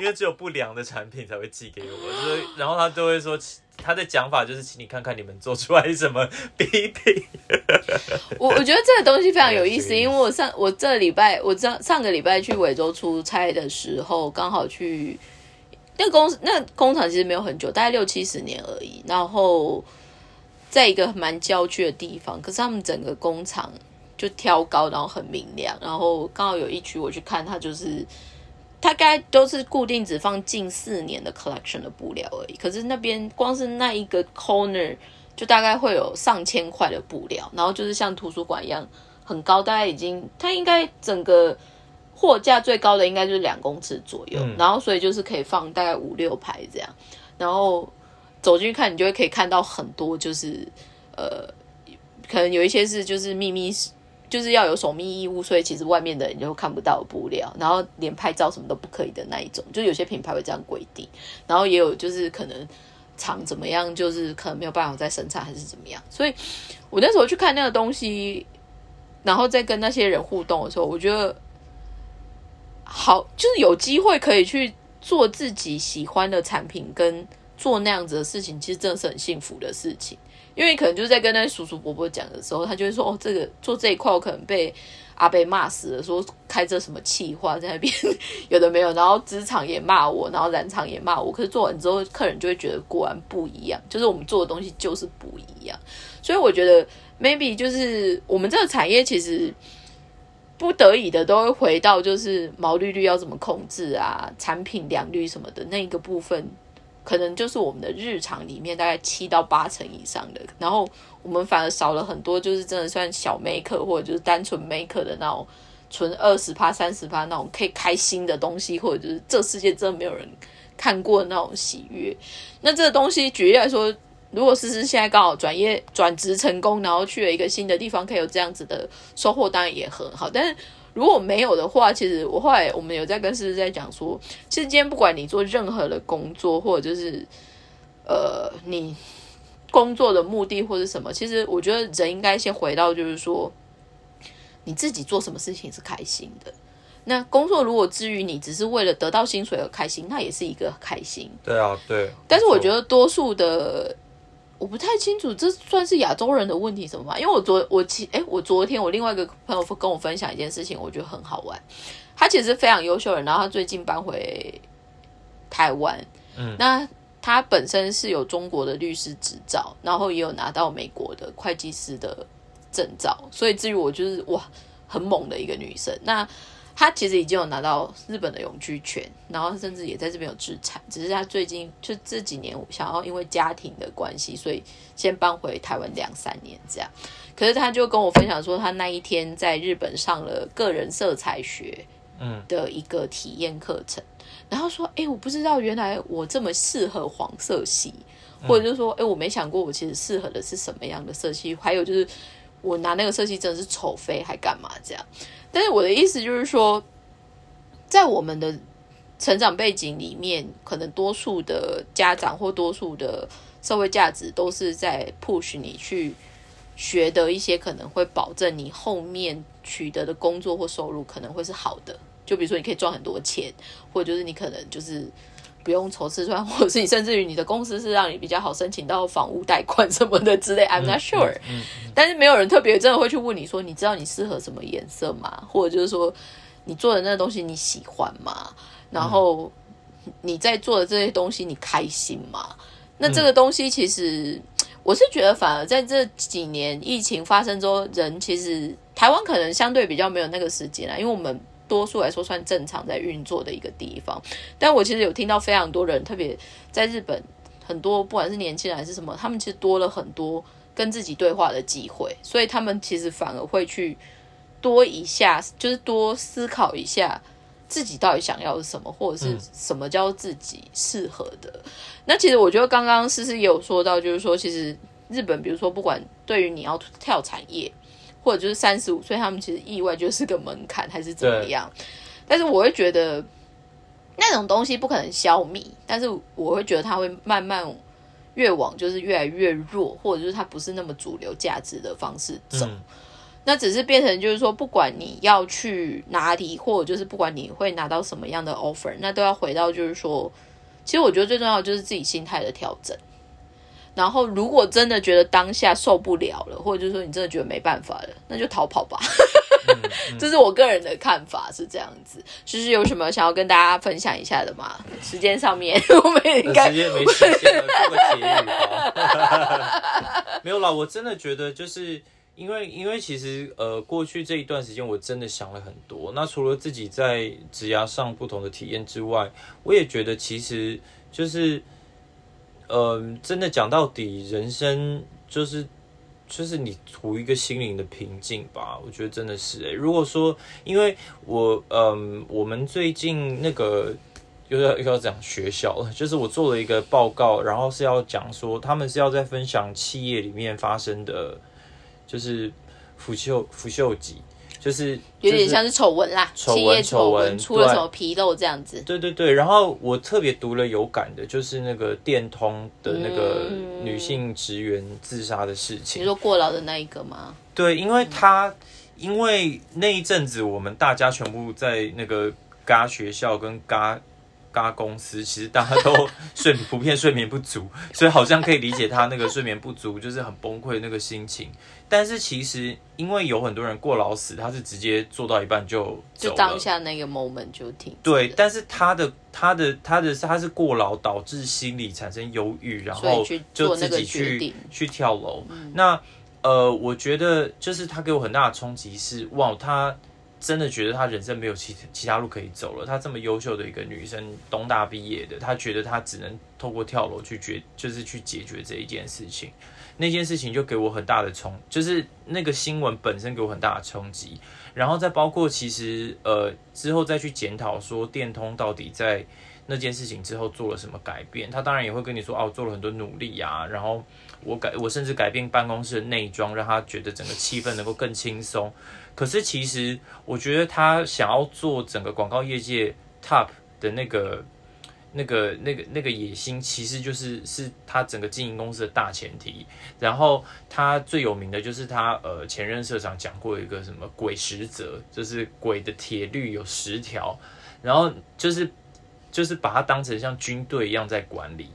Speaker 2: 因为只有不良的产品才会寄给我，所以然后他都会说他的讲法就是请你看看你们做出来什么比品。
Speaker 1: 我 我觉得这个东西非常有意思，因为我上我这礼拜我上上个礼拜去维州出差的时候，刚好去那个公司那工厂其实没有很久，大概六七十年而已，然后。在一个蛮郊区的地方，可是他们整个工厂就挑高，然后很明亮，然后刚好有一区我去看，它就是大概都是固定只放近四年的 collection 的布料而已。可是那边光是那一个 corner 就大概会有上千块的布料，然后就是像图书馆一样很高，大概已经它应该整个货架最高的应该就是两公尺左右，然后所以就是可以放大概五六排这样，然后。走进去看，你就会可以看到很多，就是呃，可能有一些是就是秘密，就是要有守密义务，所以其实外面的人就看不到布料，然后连拍照什么都不可以的那一种，就有些品牌会这样规定，然后也有就是可能厂怎么样，就是可能没有办法再生产还是怎么样，所以我那时候去看那个东西，然后再跟那些人互动的时候，我觉得好，就是有机会可以去做自己喜欢的产品跟。做那样子的事情，其实真的是很幸福的事情，因为可能就是在跟那叔叔伯伯讲的时候，他就会说：“哦，这个做这一块，我可能被阿贝骂死了，说开这什么气话在那边有的没有，然后职场也骂我，然后染厂也骂我。可是做完之后，客人就会觉得果然不一样，就是我们做的东西就是不一样。所以我觉得 maybe 就是我们这个产业其实不得已的都会回到就是毛利率要怎么控制啊，产品良率什么的那一个部分。”可能就是我们的日常里面大概七到八成以上的，然后我们反而少了很多，就是真的算小 make 或者就是单纯 make 的那种，纯二十趴、三十趴那种可以开心的东西，或者就是这世界真的没有人看过的那种喜悦。那这个东西举例来说，如果思思现在刚好转业转职成功，然后去了一个新的地方，可以有这样子的收获，当然也很好。但是如果没有的话，其实我后来我们有在跟思思在讲说，其实今天不管你做任何的工作，或者就是呃你工作的目的或者什么，其实我觉得人应该先回到就是说，你自己做什么事情是开心的。那工作如果至于你只是为了得到薪水而开心，那也是一个开心。
Speaker 2: 对啊，对。
Speaker 1: 但是我觉得多数的。我不太清楚，这算是亚洲人的问题什么吧？因为我昨我其哎，我昨天我另外一个朋友跟我分享一件事情，我觉得很好玩。他其实非常优秀的，然后他最近搬回台湾。嗯，那他本身是有中国的律师执照，然后也有拿到美国的会计师的证照，所以至于我就是哇，很猛的一个女生。那他其实已经有拿到日本的永居权，然后甚至也在这边有资产，只是他最近就这几年想要因为家庭的关系，所以先搬回台湾两三年这样。可是他就跟我分享说，他那一天在日本上了个人色彩学嗯的一个体验课程，然后说，哎，我不知道原来我这么适合黄色系，或者就是说，哎，我没想过我其实适合的是什么样的色系，还有就是我拿那个色系真的是丑飞还干嘛这样。但是我的意思就是说，在我们的成长背景里面，可能多数的家长或多数的社会价值都是在 push 你去学的一些可能会保证你后面取得的工作或收入可能会是好的。就比如说，你可以赚很多钱，或者就是你可能就是不用愁吃穿，或者是你甚至于你的公司是让你比较好申请到房屋贷款什么的之类。I'm not sure。但是没有人特别真的会去问你说，你知道你适合什么颜色吗？或者就是说，你做的那个东西你喜欢吗？然后你在做的这些东西你开心吗？那这个东西其实我是觉得，反而在这几年疫情发生之后，人其实台湾可能相对比较没有那个时间了，因为我们多数来说算正常在运作的一个地方。但我其实有听到非常多人，特别在日本，很多不管是年轻人还是什么，他们其实多了很多。跟自己对话的机会，所以他们其实反而会去多一下，就是多思考一下自己到底想要什么，或者是什么叫自己适合的。那其实我觉得刚刚思思也有说到，就是说其实日本，比如说不管对于你要跳产业，或者就是三十五岁，他们其实意外就是个门槛，还是怎么样？但是我会觉得那种东西不可能消弭，但是我会觉得它会慢慢越往就是越来越弱，或者就是它不是那么主流价值的方式走。那只是变成就是说，不管你要去哪里，或者就是不管你会拿到什么样的 offer，那都要回到就是说，其实我觉得最重要的就是自己心态的调整。然后，如果真的觉得当下受不了了，或者就是说你真的觉得没办法了，那就逃跑吧。这是我个人的看法，是这样子。就是有什么想要跟大家分享一下的吗？时间上面，我们应该
Speaker 2: 时间没时间了，做个结语吧。没有啦，我真的觉得就是因为，因为其实呃，过去这一段时间我真的想了很多。那除了自己在职涯上不同的体验之外，我也觉得其实就是。嗯，真的讲到底，人生就是就是你图一个心灵的平静吧。我觉得真的是哎，如果说因为我嗯，我们最近那个又要又要讲学校了，就是我做了一个报告，然后是要讲说他们是要在分享企业里面发生的，就是腐朽腐朽级。就是
Speaker 1: 有点像是丑闻啦，丑闻丑闻出了什么纰漏这样子。
Speaker 2: 对对对，然后我特别读了有感的，就是那个电通的那个女性职员自杀的事情。
Speaker 1: 你说过劳的那一个吗？
Speaker 2: 对，因为他因为那一阵子我们大家全部在那个嘎学校跟嘎。大公司其实大家都睡普遍睡眠不足，所以好像可以理解他那个睡眠不足就是很崩溃那个心情。但是其实因为有很多人过劳死，他是直接做到一半就
Speaker 1: 就当下那个 moment 就停。
Speaker 2: 对，但是他的他的他的他是过劳导致心理产生忧郁，然后就自己去去跳楼。那呃，我觉得就是他给我很大的冲击是哇他。真的觉得她人生没有其其他路可以走了。她这么优秀的一个女生，东大毕业的，她觉得她只能透过跳楼去决，就是去解决这一件事情。那件事情就给我很大的冲，就是那个新闻本身给我很大的冲击。然后再包括其实呃之后再去检讨说电通到底在那件事情之后做了什么改变。他当然也会跟你说哦，做了很多努力啊。然后我改我甚至改变办公室的内装，让他觉得整个气氛能够更轻松。可是其实，我觉得他想要做整个广告业界 top 的那个、那个、那个、那个野心，其实就是是他整个经营公司的大前提。然后他最有名的就是他呃前任社长讲过一个什么“鬼十则”，就是鬼的铁律有十条，然后就是就是把它当成像军队一样在管理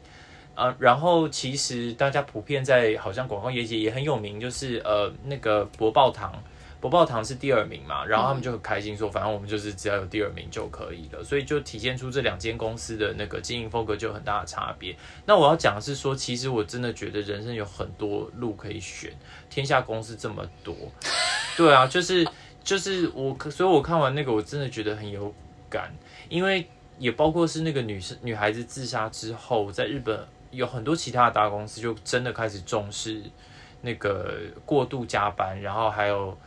Speaker 2: 啊。然后其实大家普遍在好像广告业界也很有名，就是呃那个博报堂。博报堂是第二名嘛，然后他们就很开心说，反正我们就是只要有第二名就可以了，所以就体现出这两间公司的那个经营风格就有很大的差别。那我要讲的是说，其实我真的觉得人生有很多路可以选，天下公司这么多，对啊，就是就是我，所以我看完那个我真的觉得很有感，因为也包括是那个女生女孩子自杀之后，在日本有很多其他的大公司就真的开始重视那个过度加班，然后还有。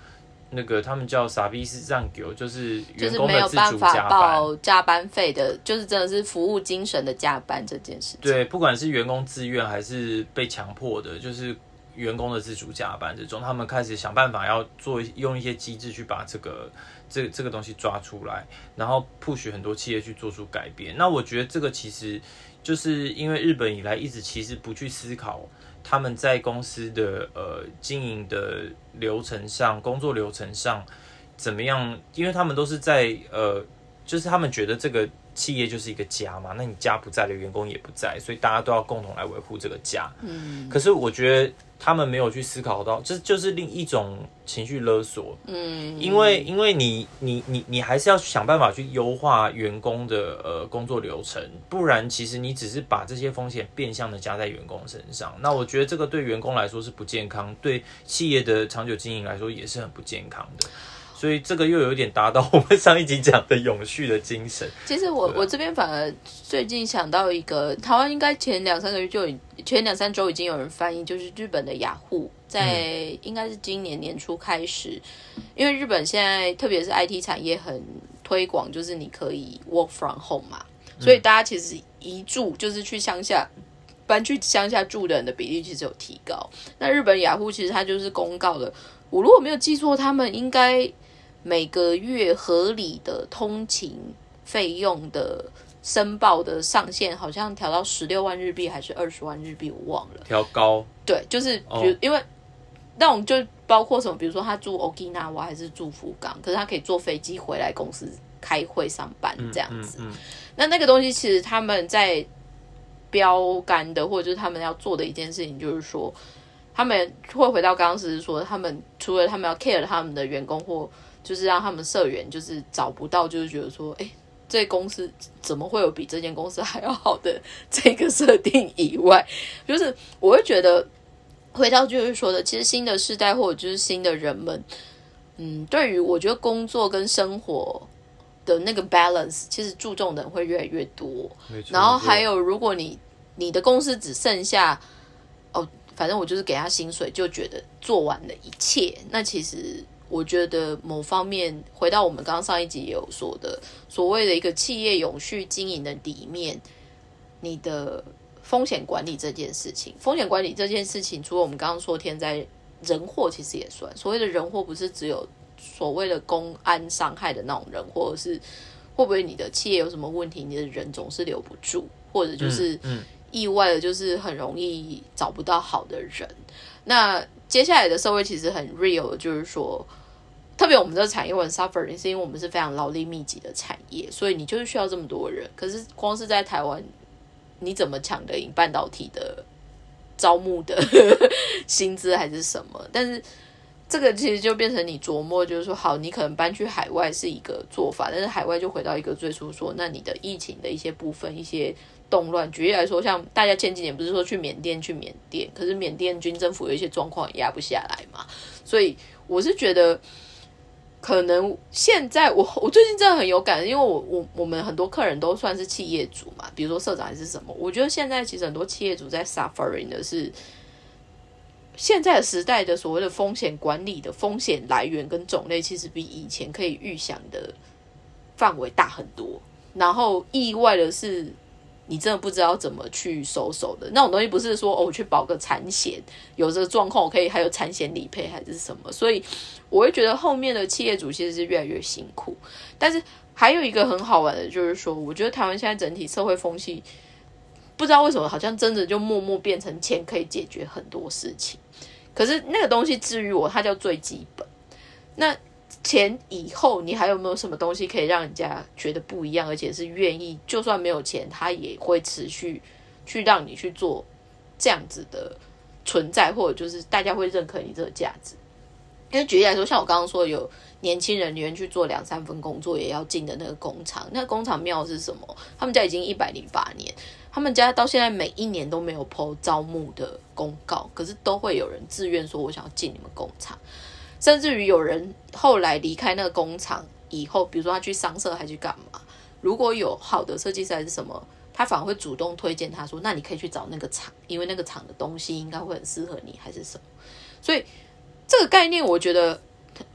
Speaker 2: 那个他们叫傻逼是让给，就是员工的自主加
Speaker 1: 班，加班费的，就是真的是服务精神的加班这件事。
Speaker 2: 对，不管是员工自愿还是被强迫的，就是员工的自主加班这种，他们开始想办法要做用一些机制去把这个这这个东西抓出来，然后 push 很多企业去做出改变。那我觉得这个其实就是因为日本以来一直其实不去思考。他们在公司的呃经营的流程上，工作流程上怎么样？因为他们都是在呃，就是他们觉得这个企业就是一个家嘛，那你家不在了，员工也不在，所以大家都要共同来维护这个家。嗯，可是我觉得。他们没有去思考到，这就是另一种情绪勒索。嗯，因为因为你你你你还是要想办法去优化员工的呃工作流程，不然其实你只是把这些风险变相的加在员工身上。那我觉得这个对员工来说是不健康，对企业的长久经营来说也是很不健康的。所以这个又有点达到 我们上一集讲的永续的精神。
Speaker 1: 其实我我这边反而最近想到一个，台湾应该前两三个月就前两三周已经有人翻译，就是日本的雅虎，在应该是今年年初开始，因为日本现在特别是 IT 产业很推广，就是你可以 work from home 嘛，所以大家其实一住就是去乡下。搬去乡下住的人的比例其实有提高。那日本雅虎其实它就是公告了，我如果没有记错，他们应该每个月合理的通勤费用的申报的上限，好像调到十六万日币还是二十万日币，我忘了。
Speaker 2: 调高？
Speaker 1: 对，就是比因为那种就包括什么，比如说他住 Okinawa 还是住福冈，可是他可以坐飞机回来公司开会上班这样子。那那个东西其实他们在。标杆的，或者就是他们要做的一件事情，就是说，他们会回到刚刚是说，他们除了他们要 care 他们的员工，或就是让他们社员就是找不到，就是觉得说，哎，这公司怎么会有比这间公司还要好的这个设定以外，就是我会觉得回到就是说的，其实新的世代或者就是新的人们，嗯，对于我觉得工作跟生活。的那个 balance 其实注重的人会越来越多，然后还有如果你你的公司只剩下哦，反正我就是给他薪水，就觉得做完了一切。那其实我觉得某方面回到我们刚刚上一集也有说的，所谓的一个企业永续经营的里面，你的风险管理这件事情，风险管理这件事情，除了我们刚刚说天灾人祸，其实也算。所谓的人祸，不是只有。所谓的公安伤害的那种人，或者是会不会你的企业有什么问题，你的人总是留不住，或者就是意外的，就是很容易找不到好的人。那接下来的社会其实很 real，就是说，特别我们这个产业很 suffering，是因为我们是非常劳力密集的产业，所以你就是需要这么多人。可是光是在台湾，你怎么抢得赢半导体的招募的 薪资还是什么？但是。这个其实就变成你琢磨，就是说，好，你可能搬去海外是一个做法，但是海外就回到一个最初说，那你的疫情的一些部分、一些动乱，举例来说，像大家前几年不是说去缅甸去缅甸，可是缅甸军政府有一些状况也压不下来嘛，所以我是觉得，可能现在我我最近真的很有感，因为我我我们很多客人都算是企业主嘛，比如说社长还是什么，我觉得现在其实很多企业主在 suffering 的是。现在时代的所谓的风险管理的风险来源跟种类，其实比以前可以预想的范围大很多。然后意外的是，你真的不知道怎么去收手的那种东西，不是说哦，我去保个产险，有这个状况我可以还有产险理赔还是什么。所以我会觉得后面的企业主其实是越来越辛苦。但是还有一个很好玩的，就是说，我觉得台湾现在整体社会风气，不知道为什么好像真的就默默变成钱可以解决很多事情。可是那个东西治愈我，它叫最基本。那钱以后你还有没有什么东西可以让人家觉得不一样，而且是愿意，就算没有钱，他也会持续去让你去做这样子的存在，或者就是大家会认可你这个价值。因为举例来说，像我刚刚说，有年轻人愿意去做两三份工作也要进的那个工厂，那工厂妙是什么？他们家已经一百零八年。他们家到现在每一年都没有抛招募的公告，可是都会有人自愿说：“我想要进你们工厂。”甚至于有人后来离开那个工厂以后，比如说他去商社还去干嘛？如果有好的设计师还是什么，他反而会主动推荐他说：“那你可以去找那个厂，因为那个厂的东西应该会很适合你，还是什么？”所以这个概念，我觉得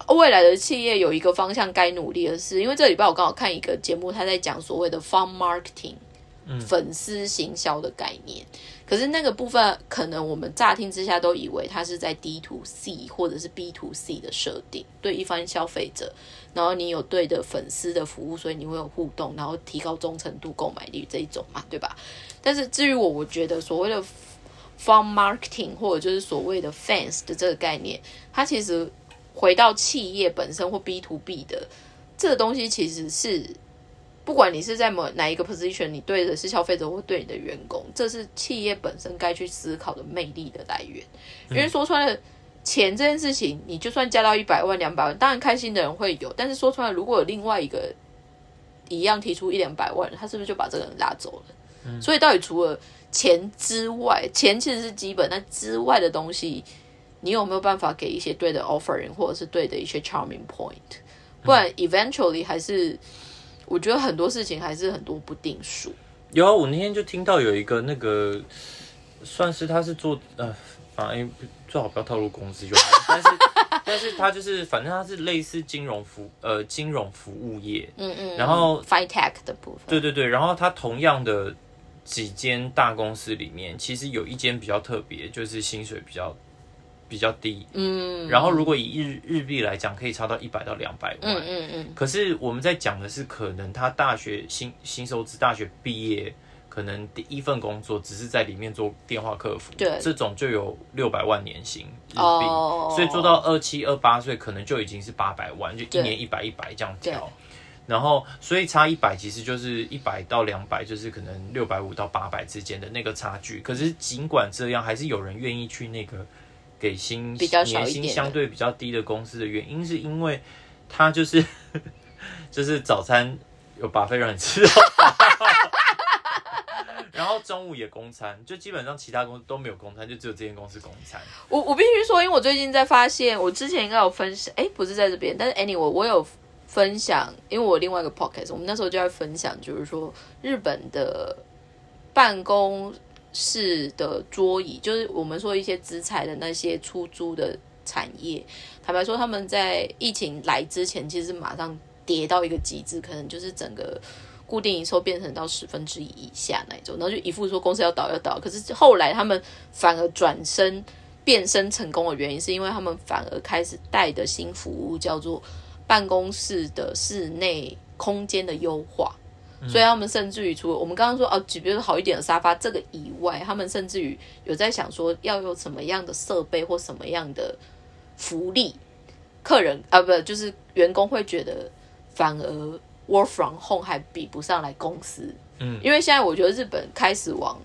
Speaker 1: 未来的企业有一个方向该努力的是，因为这礼拜我刚好看一个节目，他在讲所谓的 farm marketing。粉丝行销的概念，可是那个部分可能我们乍听之下都以为它是在 D to C 或者是 B to C 的设定，对一方消费者，然后你有对的粉丝的服务，所以你会有互动，然后提高忠诚度、购买率这一种嘛，对吧？但是至于我，我觉得所谓的 Farm Marketing 或者就是所谓的 Fans 的这个概念，它其实回到企业本身或 B to B 的这个东西，其实是。不管你是在某哪一个 position，你对的是消费者或对你的员工，这是企业本身该去思考的魅力的来源。因为说穿了，钱这件事情，你就算加到一百万、两百万，当然开心的人会有。但是说穿了，如果有另外一个一样提出一两百万，他是不是就把这个人拉走了？所以到底除了钱之外，钱其实是基本，那之外的东西，你有没有办法给一些对的 offering，或者是对的一些 charming point？不然 eventually 还是我觉得很多事情还是很多不定数。
Speaker 2: 有啊，我那天就听到有一个那个，算是他是做呃，反正最好不要透露公司就好，但是 但是他就是反正他是类似金融服呃金融服务业，
Speaker 1: 嗯嗯，
Speaker 2: 然后
Speaker 1: FinTech 的部分，
Speaker 2: 对对对，然后他同样的几间大公司里面，其实有一间比较特别，就是薪水比较比较低，
Speaker 1: 嗯，
Speaker 2: 然后如果以日日币来讲，可以差到一百到两百万，
Speaker 1: 嗯嗯嗯，
Speaker 2: 可是我们在讲的是，可能他大学新新收资大学毕业，可能第一份工作只是在里面做电话客服，
Speaker 1: 对。
Speaker 2: 这种就有六百万年薪日币，
Speaker 1: 哦。
Speaker 2: 所以做到二七二八岁，可能就已经是八百万，就一年一百一百这样
Speaker 1: 对。
Speaker 2: 调。然后，所以差一百其实就是一百到两百，就是可能六百五到八百之间的那个差距。可是尽管这样，还是有人愿意去那个给薪
Speaker 1: 比较少
Speaker 2: 年薪相对比较低的公司的原因，是因为他就是 就是早餐有把费让你吃到饱，然后中午也公餐，就基本上其他公司都没有公餐，就只有这间公司公餐。
Speaker 1: 我我必须说，因为我最近在发现，我之前应该有分享，哎，不是在这边，但是 anyway，我有分享，因为我另外一个 podcast，我们那时候就在分享，就是说日本的办公室的桌椅，就是我们说一些资材的那些出租的产业，坦白说，他们在疫情来之前，其实马上跌到一个极致，可能就是整个。固定营收变成到十分之一以下那种，然后就一副说公司要倒要倒，可是后来他们反而转身变身成功的原因，是因为他们反而开始带的新服务叫做办公室的室内空间的优化。所以他们甚至于除了我们刚刚说哦，比如说好一点的沙发这个以外，他们甚至于有在想说要有什么样的设备或什么样的福利，客人啊不就是员工会觉得反而 work from home 还比不上来公司。
Speaker 2: 嗯，
Speaker 1: 因为现在我觉得日本开始往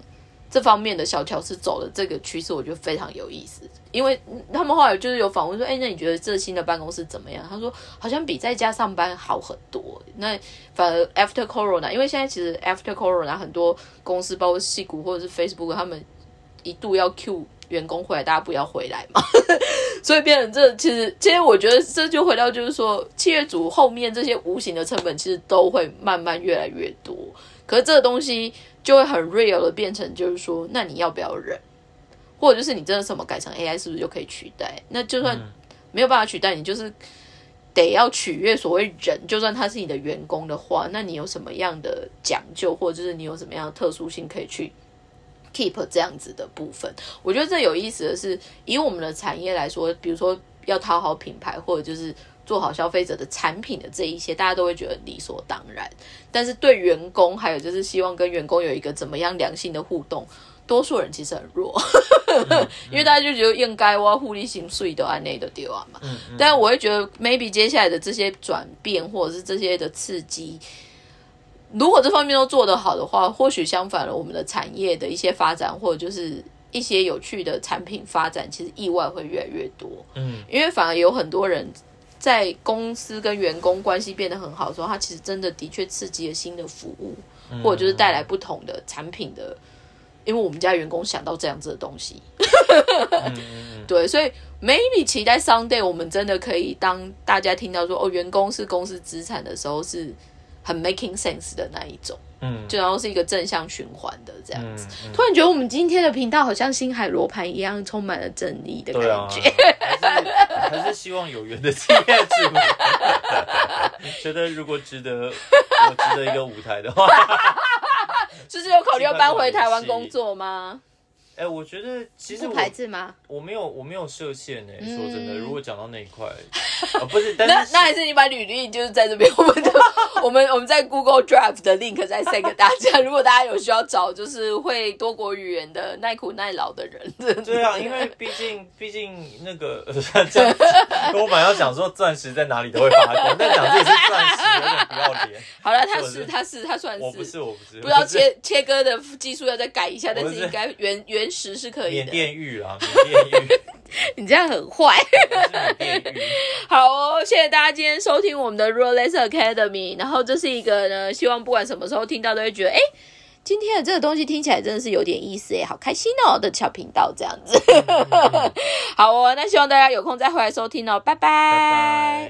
Speaker 1: 这方面的小乔是走的这个趋势，我觉得非常有意思。因为他们后来就是有访问说，哎，那你觉得这新的办公室怎么样？他说好像比在家上班好很多。那反而 after corona，因为现在其实 after corona 很多公司，包括戏谷或者是 Facebook，他们一度要 Q 员工回来，大家不要回来嘛。所以变成这其实，其实我觉得这就回到就是说，企业主后面这些无形的成本其实都会慢慢越来越多。可是这个东西就会很 real 的变成，就是说，那你要不要忍？或者就是你真的什么改成 AI 是不是就可以取代？那就算没有办法取代，你就是得要取悦所谓人，就算他是你的员工的话，那你有什么样的讲究，或者就是你有什么样的特殊性可以去 keep 这样子的部分？我觉得这有意思的是，以我们的产业来说，比如说要讨好品牌，或者就是。做好消费者的产品的这一些，大家都会觉得理所当然。但是对员工，还有就是希望跟员工有一个怎么样良性的互动，多数人其实很弱，因为大家就觉得应该哇，互利行税都按内的丢啊嘛。但我会觉得，maybe 接下来的这些转变，或者是这些的刺激，如果这方面都做得好的话，或许相反了，我们的产业的一些发展，或者就是一些有趣的产品发展，其实意外会越来越多。
Speaker 2: 嗯，
Speaker 1: 因为反而有很多人。在公司跟员工关系变得很好的时候，他其实真的的确刺激了新的服务，或者就是带来不同的产品的。因为我们家员工想到这样子的东西，对，所以 maybe 期待 Sunday 我们真的可以当大家听到说哦，员工是公司资产的时候，是很 making sense 的那一种，
Speaker 2: 嗯，
Speaker 1: 就然后是一个正向循环的这样子。
Speaker 2: 嗯
Speaker 1: 突然觉得我们今天的频道好像星海罗盘一样，充满了正义的感觉。
Speaker 2: 还是还是希望有缘的企业主，觉得如果值得，我值得一个舞台的话，
Speaker 1: 就是有考虑要搬回台湾工作吗？
Speaker 2: 哎、我觉得其实
Speaker 1: 不
Speaker 2: 我
Speaker 1: 排斥吗？
Speaker 2: 我没有我没有设限哎、说真的，
Speaker 1: 嗯
Speaker 2: 如果讲到那一块，啊不是，但是
Speaker 1: 那那还是你把履历就是在这边，我们的我们我们在 Google Drive 的 link 再 send 给大家。如果大家有需要找就是会多国语言的耐苦耐劳的人，
Speaker 2: 对啊，因为毕竟毕竟那个 这样，我本来要讲说钻石在哪里都会发光，但讲自己是钻石有点不要脸。
Speaker 1: 好了，他
Speaker 2: 是
Speaker 1: 是他是他算
Speaker 2: 我不是我不是，
Speaker 1: 不知道切切割的技术要再改一下，但
Speaker 2: 是
Speaker 1: 应该原原石是可以的
Speaker 2: 缅
Speaker 1: 的。
Speaker 2: 甸玉啊，缅甸玉，
Speaker 1: 你这样很坏。好哦，谢谢大家今天收听我们的 Rolex Academy。然后这是一个呢，希望不管什么时候听到都会觉得，哎，今天的这个东西听起来真的是有点意思哎，好开心哦的小频道这样子。好哦，那希望大家有空再回来收听哦，拜拜
Speaker 2: 拜拜。